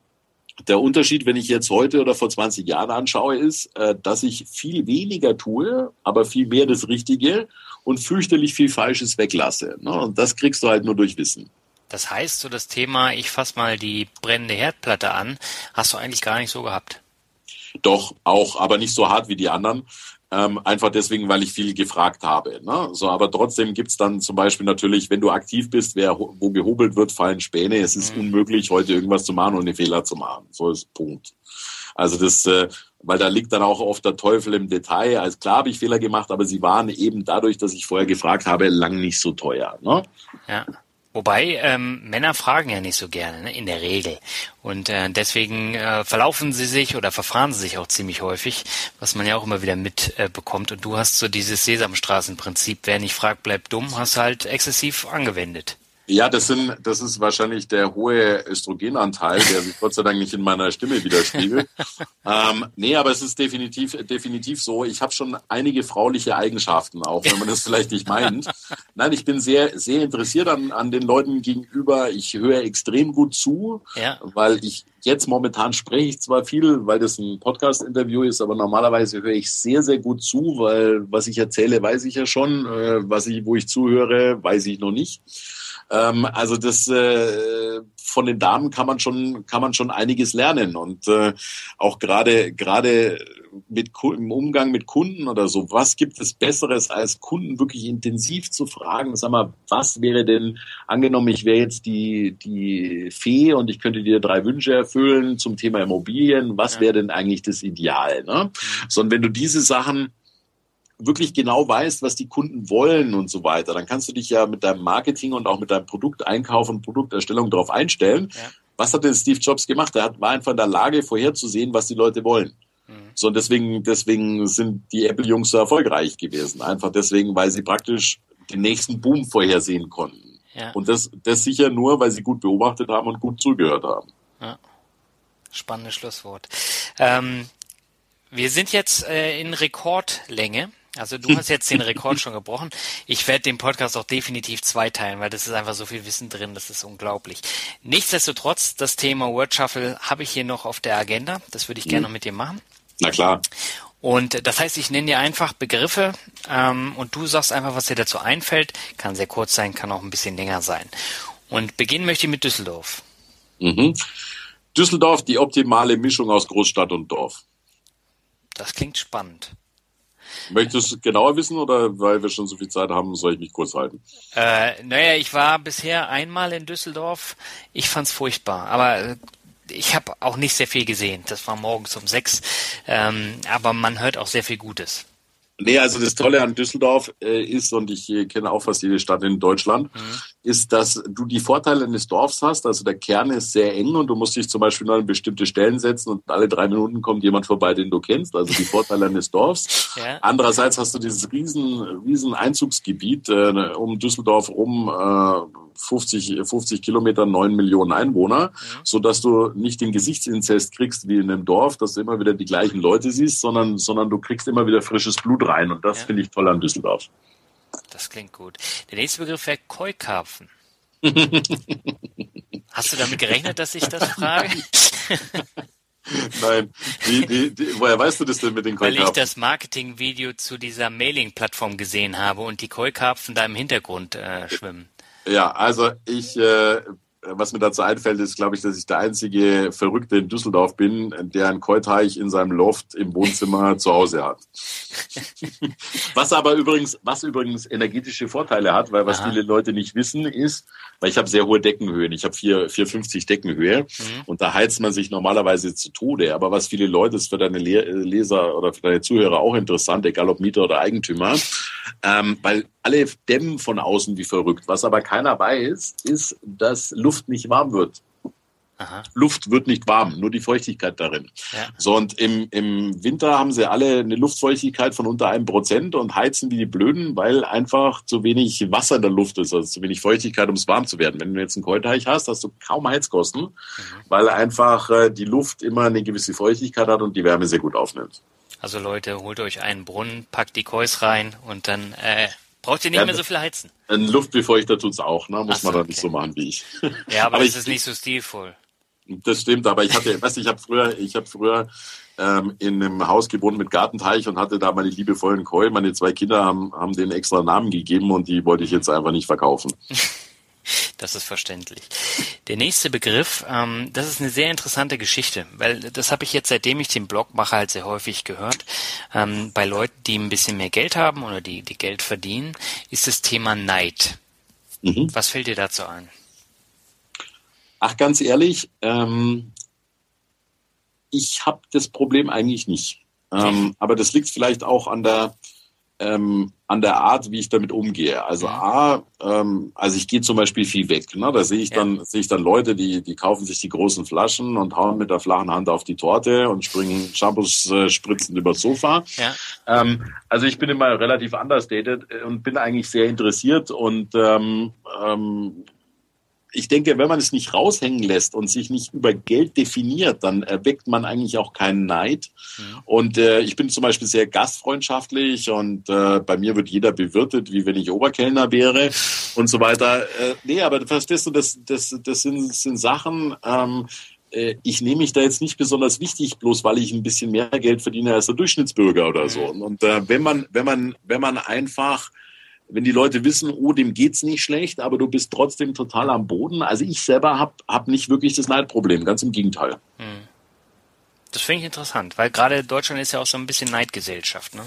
Der Unterschied, wenn ich jetzt heute oder vor 20 Jahren anschaue, ist, äh, dass ich viel weniger tue, aber viel mehr das Richtige und fürchterlich viel Falsches weglasse. Ne? Und das kriegst du halt nur durch Wissen.
Das heißt, so das Thema, ich fasse mal die brennende Herdplatte an, hast du eigentlich gar nicht so gehabt.
Doch, auch, aber nicht so hart wie die anderen. Ähm, einfach deswegen, weil ich viel gefragt habe. Ne? So, aber trotzdem gibt's dann zum Beispiel natürlich, wenn du aktiv bist, wer, wo gehobelt wird, fallen Späne. Es ist mhm. unmöglich, heute irgendwas zu machen und einen Fehler zu machen. So ist Punkt. Also das, äh, weil da liegt dann auch oft der Teufel im Detail. Also klar habe ich Fehler gemacht, aber sie waren eben dadurch, dass ich vorher gefragt habe, lang nicht so teuer. Ne?
Ja. Wobei ähm, Männer fragen ja nicht so gerne, ne, in der Regel. Und äh, deswegen äh, verlaufen sie sich oder verfahren sie sich auch ziemlich häufig, was man ja auch immer wieder mitbekommt. Äh, Und du hast so dieses Sesamstraßenprinzip, wer nicht fragt, bleibt dumm, hast halt exzessiv angewendet.
Ja, das sind, das ist wahrscheinlich der hohe Östrogenanteil, der sich Gott sei Dank nicht in meiner Stimme widerspiegelt. ähm, nee, aber es ist definitiv, definitiv so. Ich habe schon einige frauliche Eigenschaften, auch wenn man das vielleicht nicht meint. Nein, ich bin sehr, sehr interessiert an, an den Leuten gegenüber. Ich höre extrem gut zu, ja. weil ich jetzt momentan spreche ich zwar viel, weil das ein Podcast-Interview ist, aber normalerweise höre ich sehr, sehr gut zu, weil was ich erzähle, weiß ich ja schon. Äh, was ich, wo ich zuhöre, weiß ich noch nicht. Ähm, also das äh, von den Damen kann man schon kann man schon einiges lernen und äh, auch gerade gerade mit im Umgang mit Kunden oder so. Was gibt es Besseres als Kunden wirklich intensiv zu fragen? Sag mal, was wäre denn angenommen, ich wäre jetzt die die Fee und ich könnte dir drei Wünsche erfüllen zum Thema Immobilien. Was wäre denn eigentlich das Ideal? Ne? Mhm. Sondern wenn du diese Sachen wirklich genau weißt, was die Kunden wollen und so weiter, dann kannst du dich ja mit deinem Marketing und auch mit deinem Produkteinkauf und Produkterstellung darauf einstellen. Ja. Was hat denn Steve Jobs gemacht? Er war einfach in der Lage, vorherzusehen, was die Leute wollen. Mhm. So, und deswegen, deswegen sind die Apple-Jungs so erfolgreich gewesen. Einfach deswegen, weil sie praktisch den nächsten Boom vorhersehen konnten. Ja. Und das, das sicher nur, weil sie gut beobachtet haben und gut zugehört haben. Ja.
Spannendes Schlusswort. Ähm, wir sind jetzt äh, in Rekordlänge. Also du hast jetzt den Rekord schon gebrochen. Ich werde den Podcast auch definitiv zweiteilen, weil das ist einfach so viel Wissen drin, das ist unglaublich. Nichtsdestotrotz, das Thema Word Shuffle habe ich hier noch auf der Agenda. Das würde ich gerne mhm. noch mit dir machen.
Na klar.
Und das heißt, ich nenne dir einfach Begriffe ähm, und du sagst einfach, was dir dazu einfällt. Kann sehr kurz sein, kann auch ein bisschen länger sein. Und beginnen möchte ich mit Düsseldorf.
Mhm. Düsseldorf, die optimale Mischung aus Großstadt und Dorf.
Das klingt spannend.
Möchtest du genauer wissen oder weil wir schon so viel Zeit haben, soll ich mich kurz halten?
Äh, naja, ich war bisher einmal in Düsseldorf. Ich fand's furchtbar, aber äh, ich habe auch nicht sehr viel gesehen. Das war morgens um sechs, ähm, aber man hört auch sehr viel Gutes.
Nee, also das Tolle an Düsseldorf äh, ist, und ich äh, kenne auch fast jede Stadt in Deutschland, mhm. Ist, dass du die Vorteile eines Dorfs hast. Also der Kern ist sehr eng und du musst dich zum Beispiel nur an bestimmte Stellen setzen und alle drei Minuten kommt jemand vorbei, den du kennst. Also die Vorteile eines Dorfs. Ja. Andererseits hast du dieses riesen, riesen Einzugsgebiet äh, um Düsseldorf rum. Äh, 50, 50 Kilometer, 9 Millionen Einwohner, mhm. so dass du nicht den Gesichtsinzest kriegst wie in einem Dorf, dass du immer wieder die gleichen Leute siehst, sondern, sondern du kriegst immer wieder frisches Blut rein. Und das ja. finde ich toll an Düsseldorf.
Das klingt gut. Der nächste Begriff wäre Keukarpfen. Hast du damit gerechnet, dass ich das frage?
Nein. Die, die, die, woher weißt du das denn mit den
Keukarpfen? Weil ich das Marketingvideo zu dieser Mailing-Plattform gesehen habe und die Keukarpfen da im Hintergrund äh, schwimmen.
Ja, also ich, äh, was mir dazu einfällt, ist, glaube ich, dass ich der einzige Verrückte in Düsseldorf bin, der einen Keuteich in seinem Loft im Wohnzimmer zu Hause hat. was aber übrigens, was übrigens energetische Vorteile hat, weil was Aha. viele Leute nicht wissen, ist, weil ich habe sehr hohe Deckenhöhen. Ich habe 450 Deckenhöhe mhm. und da heizt man sich normalerweise zu Tode. Aber was viele Leute, ist für deine Leser oder für deine Zuhörer auch interessant, egal ob Mieter oder Eigentümer, ähm, weil alle dämmen von außen wie verrückt. Was aber keiner weiß, ist, dass Luft nicht warm wird. Aha. Luft wird nicht warm, nur die Feuchtigkeit darin. Ja. So, und im, im Winter haben sie alle eine Luftfeuchtigkeit von unter einem Prozent und heizen wie die Blöden, weil einfach zu wenig Wasser in der Luft ist, also zu wenig Feuchtigkeit, um es warm zu werden. Wenn du jetzt einen Keuteich hast, hast du kaum Heizkosten, mhm. weil einfach äh, die Luft immer eine gewisse Feuchtigkeit hat und die Wärme sehr gut aufnimmt.
Also Leute, holt euch einen Brunnen, packt die Kois rein und dann äh, braucht ihr nicht ja, mehr so viel heizen.
Ein Luftbefeuchter tut's auch, ne? Muss so, man dann okay. nicht so machen wie ich.
Ja, aber, aber es ist nicht so stilvoll.
Das stimmt, aber ich hatte, weißt du, ich habe früher, ich habe früher ähm, in einem Haus gewohnt mit Gartenteich und hatte da meine liebevollen Koi. Meine zwei Kinder haben, haben den extra Namen gegeben und die wollte ich jetzt einfach nicht verkaufen.
Das ist verständlich. Der nächste Begriff, ähm, das ist eine sehr interessante Geschichte, weil das habe ich jetzt, seitdem ich den Blog mache, halt sehr häufig gehört. Ähm, bei Leuten, die ein bisschen mehr Geld haben oder die, die Geld verdienen, ist das Thema Neid. Mhm. Was fällt dir dazu ein?
Ach, ganz ehrlich, ähm, ich habe das Problem eigentlich nicht. Ähm, aber das liegt vielleicht auch an der, ähm, an der Art, wie ich damit umgehe. Also A, ähm, also ich gehe zum Beispiel viel weg. Ne? Da sehe ich dann ja. sehe ich dann Leute, die die kaufen sich die großen Flaschen und hauen mit der flachen Hand auf die Torte und springen Shampoos äh, spritzend übers Sofa. Ja. Ähm, also ich bin immer relativ understated und bin eigentlich sehr interessiert und ähm, ähm, ich denke, wenn man es nicht raushängen lässt und sich nicht über Geld definiert, dann erweckt man eigentlich auch keinen Neid. Mhm. Und äh, ich bin zum Beispiel sehr gastfreundschaftlich und äh, bei mir wird jeder bewirtet, wie wenn ich Oberkellner wäre und so weiter. Äh, nee, aber verstehst du, das, das, das sind, sind Sachen, ähm, äh, ich nehme mich da jetzt nicht besonders wichtig, bloß weil ich ein bisschen mehr Geld verdiene als der Durchschnittsbürger oder so. Mhm. Und äh, wenn man, wenn man, wenn man einfach wenn die Leute wissen, oh, dem geht's nicht schlecht, aber du bist trotzdem total am Boden. Also ich selber habe hab nicht wirklich das Neidproblem, ganz im Gegenteil. Hm.
Das finde ich interessant, weil gerade Deutschland ist ja auch so ein bisschen Neidgesellschaft, ne?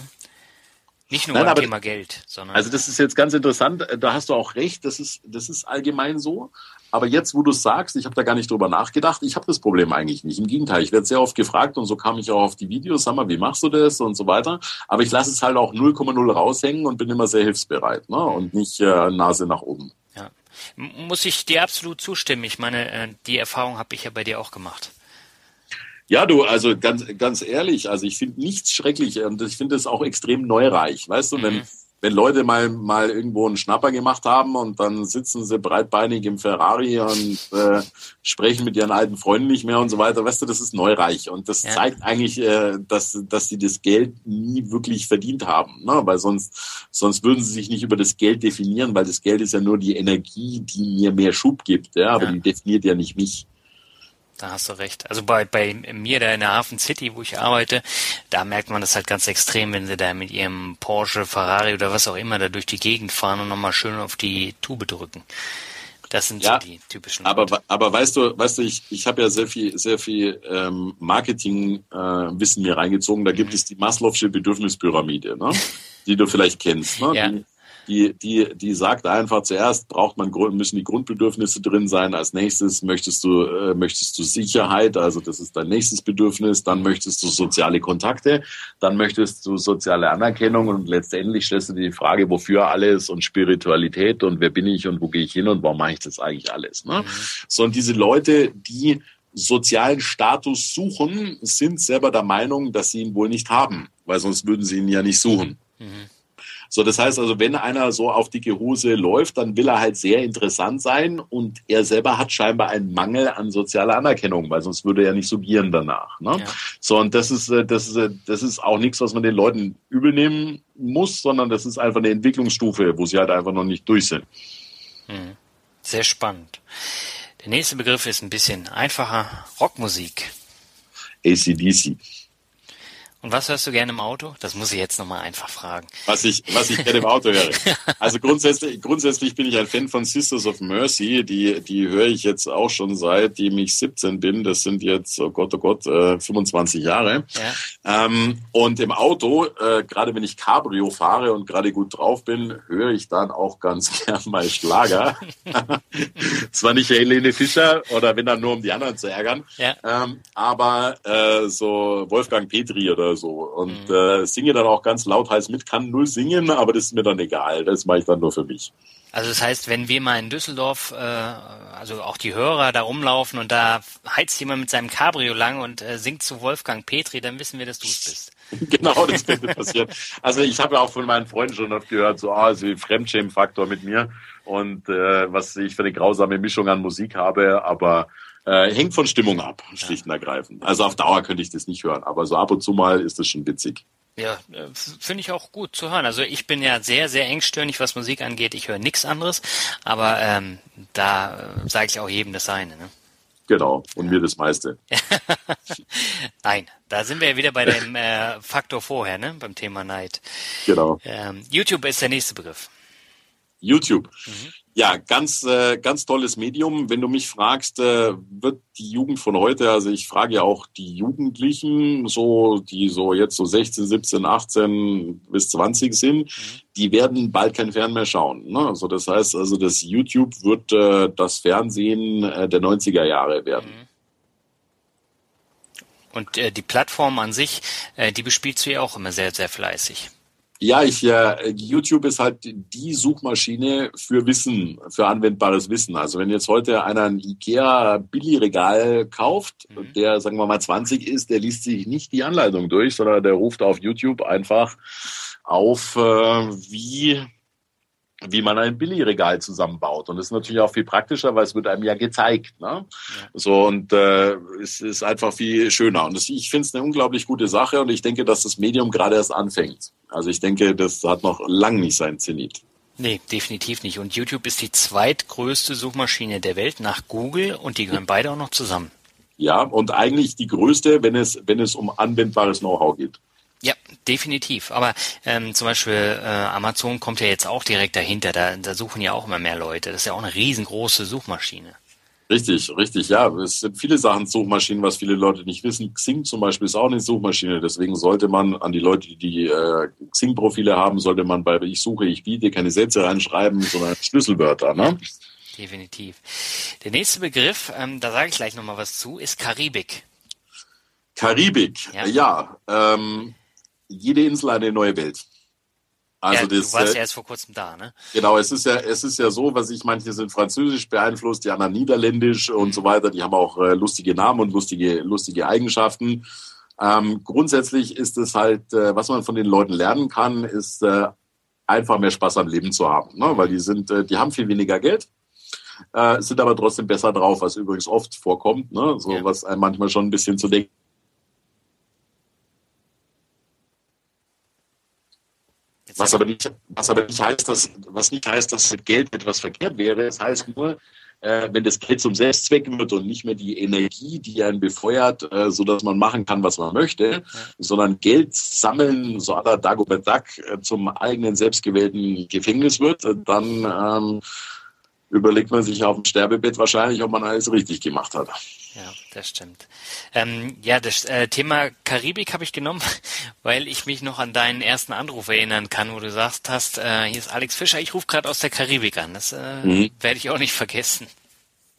Nicht nur Nein, beim Thema Geld, sondern.
Also das ist jetzt ganz interessant, da hast du auch recht, das ist, das ist allgemein so. Aber jetzt, wo du es sagst, ich habe da gar nicht drüber nachgedacht, ich habe das Problem eigentlich nicht. Im Gegenteil, ich werde sehr oft gefragt und so kam ich auch auf die Videos, sag mal, wie machst du das und so weiter. Aber ich lasse es halt auch 0,0 raushängen und bin immer sehr hilfsbereit ne? und nicht äh, Nase nach oben.
Ja. Muss ich dir absolut zustimmen. Ich meine, äh, die Erfahrung habe ich ja bei dir auch gemacht.
Ja, du, also ganz, ganz ehrlich, also ich finde nichts schrecklich und ich finde es auch extrem neureich. Weißt du, mhm. wenn wenn Leute mal, mal irgendwo einen Schnapper gemacht haben und dann sitzen sie breitbeinig im Ferrari und äh, sprechen mit ihren alten Freunden nicht mehr und so weiter, weißt du, das ist neureich. Und das ja. zeigt eigentlich, äh, dass, dass sie das Geld nie wirklich verdient haben. Ne? Weil sonst, sonst würden sie sich nicht über das Geld definieren, weil das Geld ist ja nur die Energie, die mir mehr Schub gibt. Ja? Aber ja. die definiert ja nicht mich.
Da hast du recht. Also bei, bei mir da in der Hafen City, wo ich arbeite, da merkt man das halt ganz extrem, wenn sie da mit ihrem Porsche, Ferrari oder was auch immer da durch die Gegend fahren und nochmal schön auf die Tube drücken. Das sind ja, so die typischen.
Aber, aber weißt du, weißt du, ich, ich habe ja sehr viel, sehr viel ähm, Marketing-Wissen äh, mir reingezogen. Da gibt mhm. es die Maslow'sche Bedürfnispyramide, ne? die du vielleicht kennst. Ne? Ja. Die, die, die, die sagt einfach zuerst braucht man müssen die Grundbedürfnisse drin sein. Als nächstes möchtest du äh, möchtest du Sicherheit, also das ist dein nächstes Bedürfnis. Dann möchtest du soziale Kontakte, dann möchtest du soziale Anerkennung und letztendlich stellst du dir die Frage, wofür alles und Spiritualität und wer bin ich und wo gehe ich hin und warum mache ich das eigentlich alles. Ne? Mhm. So und diese Leute, die sozialen Status suchen, sind selber der Meinung, dass sie ihn wohl nicht haben, weil sonst würden sie ihn ja nicht suchen. Mhm. So, das heißt also, wenn einer so auf dicke Hose läuft, dann will er halt sehr interessant sein und er selber hat scheinbar einen Mangel an sozialer Anerkennung, weil sonst würde er nicht so gieren danach. Ne? Ja. So, und das ist, äh, das ist, äh, das ist auch nichts, was man den Leuten übel nehmen muss, sondern das ist einfach eine Entwicklungsstufe, wo sie halt einfach noch nicht durch sind.
Hm. Sehr spannend. Der nächste Begriff ist ein bisschen einfacher. Rockmusik.
ACDC.
Und was hörst du gerne im Auto? Das muss ich jetzt nochmal einfach fragen.
Was ich, was ich gerne im Auto höre. Also grundsätzlich, grundsätzlich bin ich ein Fan von Sisters of Mercy. Die, die höre ich jetzt auch schon seitdem ich 17 bin. Das sind jetzt, oh Gott, oh Gott, äh, 25 Jahre. Ja. Ähm, und im Auto, äh, gerade wenn ich Cabrio fahre und gerade gut drauf bin, höre ich dann auch ganz gern mal Schlager. Zwar nicht Helene Fischer oder wenn dann nur um die anderen zu ärgern, ja. ähm, aber äh, so Wolfgang Petri oder so. Und mhm. äh, singe dann auch ganz laut heiß mit, kann null singen, aber das ist mir dann egal. Das mache ich dann nur für mich.
Also das heißt, wenn wir mal in Düsseldorf, äh, also auch die Hörer da rumlaufen und da heizt jemand mit seinem Cabrio lang und äh, singt zu Wolfgang Petri, dann wissen wir, dass du es bist.
genau, das könnte passieren. Also ich habe ja auch von meinen Freunden schon oft gehört, so, ah, so Fremdschämen-Faktor mit mir und äh, was ich für eine grausame Mischung an Musik habe, aber äh, hängt von Stimmung ab, schlicht und ergreifend. Also auf Dauer könnte ich das nicht hören, aber so ab und zu mal ist das schon witzig.
Ja, äh, finde ich auch gut zu hören. Also ich bin ja sehr, sehr engstirnig, was Musik angeht. Ich höre nichts anderes, aber ähm, da äh, sage ich auch jedem das seine. Ne?
Genau, und mir das meiste.
Nein, da sind wir ja wieder bei dem äh, Faktor vorher, ne? beim Thema Neid.
Genau.
Ähm, YouTube ist der nächste Begriff.
YouTube. Mhm. Ja, ganz, äh, ganz tolles Medium. Wenn du mich fragst, äh, wird die Jugend von heute, also ich frage ja auch die Jugendlichen, so, die so jetzt so 16, 17, 18 bis 20 sind, mhm. die werden bald kein Fern mehr schauen. Ne? Also das heißt, also das YouTube wird äh, das Fernsehen äh, der 90er Jahre werden. Mhm.
Und äh, die Plattform an sich, äh, die bespielst du ja auch immer sehr, sehr fleißig.
Ja, ich, äh, YouTube ist halt die Suchmaschine für Wissen, für anwendbares Wissen. Also wenn jetzt heute einer ein Ikea Billigregal kauft, mhm. der, sagen wir mal, 20 ist, der liest sich nicht die Anleitung durch, sondern der ruft auf YouTube einfach auf, äh, wie wie man ein Billigregal zusammenbaut. Und das ist natürlich auch viel praktischer, weil es wird einem ja gezeigt. Ne? Ja. So und äh, es ist einfach viel schöner. Und das, ich finde es eine unglaublich gute Sache und ich denke, dass das Medium gerade erst anfängt. Also ich denke, das hat noch lang nicht sein Zenit.
Nee, definitiv nicht. Und YouTube ist die zweitgrößte Suchmaschine der Welt nach Google und die gehören beide auch noch zusammen.
Ja, und eigentlich die größte, wenn es, wenn es um anwendbares Know-how geht.
Definitiv. Aber ähm, zum Beispiel äh, Amazon kommt ja jetzt auch direkt dahinter. Da, da suchen ja auch immer mehr Leute. Das ist ja auch eine riesengroße Suchmaschine.
Richtig, richtig, ja. Es sind viele Sachen Suchmaschinen, was viele Leute nicht wissen. Xing zum Beispiel ist auch eine Suchmaschine. Deswegen sollte man an die Leute, die äh, Xing-Profile haben, sollte man bei Ich suche, ich biete keine Sätze reinschreiben, sondern Schlüsselwörter. Ne?
Definitiv. Der nächste Begriff, ähm, da sage ich gleich nochmal was zu, ist Karibik.
Karibik, ja. ja ähm, jede Insel eine neue Welt.
Also ja, das, du warst ja erst vor kurzem da, ne?
Genau, es ist ja, es ist ja so, was ich, manche sind französisch beeinflusst, die anderen niederländisch und so weiter. Die haben auch äh, lustige Namen und lustige, lustige Eigenschaften. Ähm, grundsätzlich ist es halt, äh, was man von den Leuten lernen kann, ist äh, einfach mehr Spaß am Leben zu haben, ne? weil die sind, äh, die haben viel weniger Geld, äh, sind aber trotzdem besser drauf, was übrigens oft vorkommt, ne? so ja. was einem manchmal schon ein bisschen zu denken Was aber nicht, was aber nicht heißt, dass, was nicht heißt, dass mit Geld etwas verkehrt wäre. Es heißt nur, äh, wenn das Geld zum Selbstzweck wird und nicht mehr die Energie, die einen befeuert, äh, so dass man machen kann, was man möchte, ja. sondern Geld sammeln, so aller Dagobert Duck, äh, zum eigenen selbstgewählten Gefängnis wird, dann ähm, überlegt man sich auf dem Sterbebett wahrscheinlich, ob man alles richtig gemacht hat.
Ja, das stimmt. Ähm, ja, das äh, Thema Karibik habe ich genommen, weil ich mich noch an deinen ersten Anruf erinnern kann, wo du sagst hast, äh, hier ist Alex Fischer, ich rufe gerade aus der Karibik an. Das äh, mhm. werde ich auch nicht vergessen.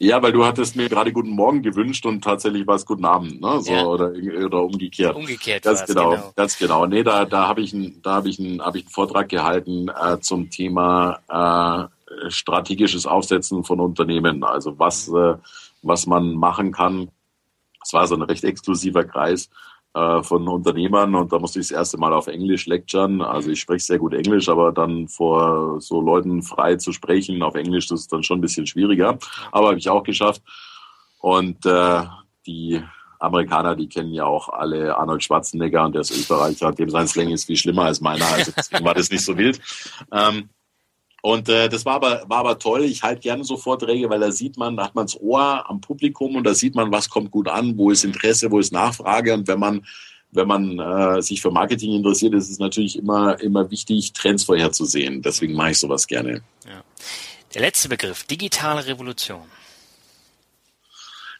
Ja, weil du hattest mir gerade guten Morgen gewünscht und tatsächlich war es guten Abend, ne? So, ja. oder, oder umgekehrt.
Umgekehrt.
Ganz genau, genau, ganz genau. Nee, da, da habe ich einen, da habe ich einen, habe ich einen Vortrag gehalten äh, zum Thema äh, strategisches Aufsetzen von Unternehmen. Also was äh, was man machen kann. Es war so ein recht exklusiver Kreis äh, von Unternehmern und da musste ich das erste Mal auf Englisch lecturen. Also ich spreche sehr gut Englisch, aber dann vor so Leuten frei zu sprechen auf Englisch, das ist dann schon ein bisschen schwieriger. Aber habe ich auch geschafft. Und äh, die Amerikaner, die kennen ja auch alle Arnold Schwarzenegger und der ist Österreicher, dem sein Slang ist viel schlimmer als meiner, also war das nicht so wild. Ähm, und äh, das war aber, war aber toll. Ich halte gerne so Vorträge, weil da sieht man, da hat man das Ohr am Publikum und da sieht man, was kommt gut an, wo ist Interesse, wo ist Nachfrage. Und wenn man, wenn man äh, sich für Marketing interessiert, ist es natürlich immer, immer wichtig, Trends vorherzusehen. Deswegen mache ich sowas gerne. Ja.
Der letzte Begriff, digitale Revolution.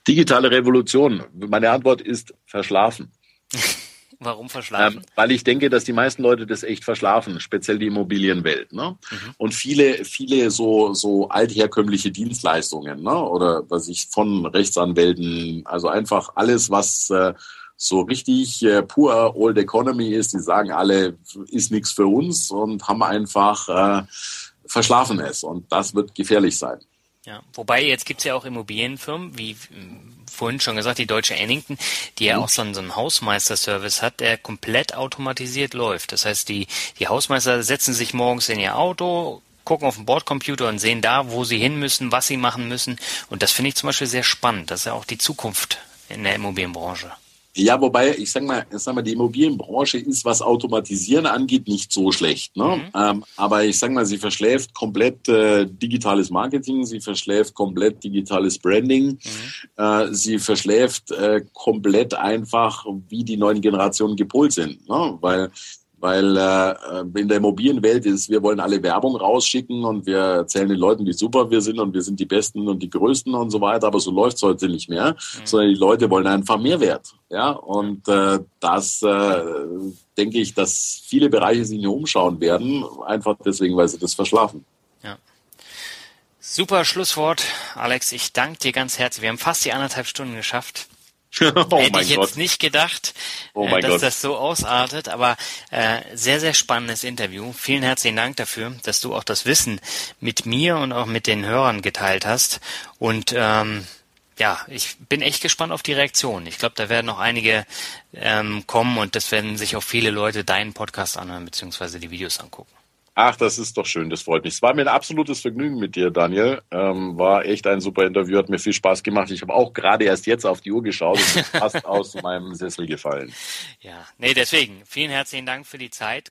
Digitale Revolution. Meine Antwort ist verschlafen.
Warum verschlafen? Ähm,
weil ich denke, dass die meisten Leute das echt verschlafen, speziell die Immobilienwelt. Ne? Mhm. Und viele, viele so, so altherkömmliche Dienstleistungen, ne? oder was ich von Rechtsanwälten, also einfach alles, was äh, so richtig äh, pur Old Economy ist, die sagen alle, ist nichts für uns und haben einfach äh, verschlafen es. Und das wird gefährlich sein.
Ja, wobei jetzt gibt's ja auch Immobilienfirmen, wie vorhin schon gesagt, die Deutsche Ennington, die ja mhm. auch so einen, so einen Hausmeister-Service hat, der komplett automatisiert läuft. Das heißt, die, die Hausmeister setzen sich morgens in ihr Auto, gucken auf den Bordcomputer und sehen da, wo sie hin müssen, was sie machen müssen. Und das finde ich zum Beispiel sehr spannend. Das ist ja auch die Zukunft in der Immobilienbranche.
Ja, wobei, ich sag mal, ich sag mal, die Immobilienbranche ist, was Automatisieren angeht, nicht so schlecht. Ne? Mhm. Ähm, aber ich sag mal, sie verschläft komplett äh, digitales Marketing, sie verschläft komplett digitales Branding, mhm. äh, sie verschläft äh, komplett einfach, wie die neuen Generationen gepolt sind. Ne? Weil weil äh, in der Immobilienwelt ist, wir wollen alle Werbung rausschicken und wir erzählen den Leuten, wie super wir sind und wir sind die Besten und die Größten und so weiter, aber so läuft's heute nicht mehr, mhm. sondern die Leute wollen einfach Mehrwert. Ja, und äh, das äh, denke ich, dass viele Bereiche sich nicht umschauen werden, einfach deswegen, weil sie das verschlafen.
Ja. Super Schlusswort, Alex. Ich danke dir ganz herzlich. Wir haben fast die anderthalb Stunden geschafft. oh Hätte ich jetzt Gott. nicht gedacht, oh äh, dass Gott. das so ausartet, aber äh, sehr, sehr spannendes Interview. Vielen herzlichen Dank dafür, dass du auch das Wissen mit mir und auch mit den Hörern geteilt hast. Und ähm, ja, ich bin echt gespannt auf die Reaktion. Ich glaube, da werden noch einige ähm, kommen und das werden sich auch viele Leute deinen Podcast anhören, beziehungsweise die Videos angucken.
Ach, das ist doch schön, das freut mich. Es war mir ein absolutes Vergnügen mit dir, Daniel. Ähm, war echt ein super Interview, hat mir viel Spaß gemacht. Ich habe auch gerade erst jetzt auf die Uhr geschaut und bin fast aus meinem Sessel gefallen.
Ja, nee, deswegen vielen herzlichen Dank für die Zeit.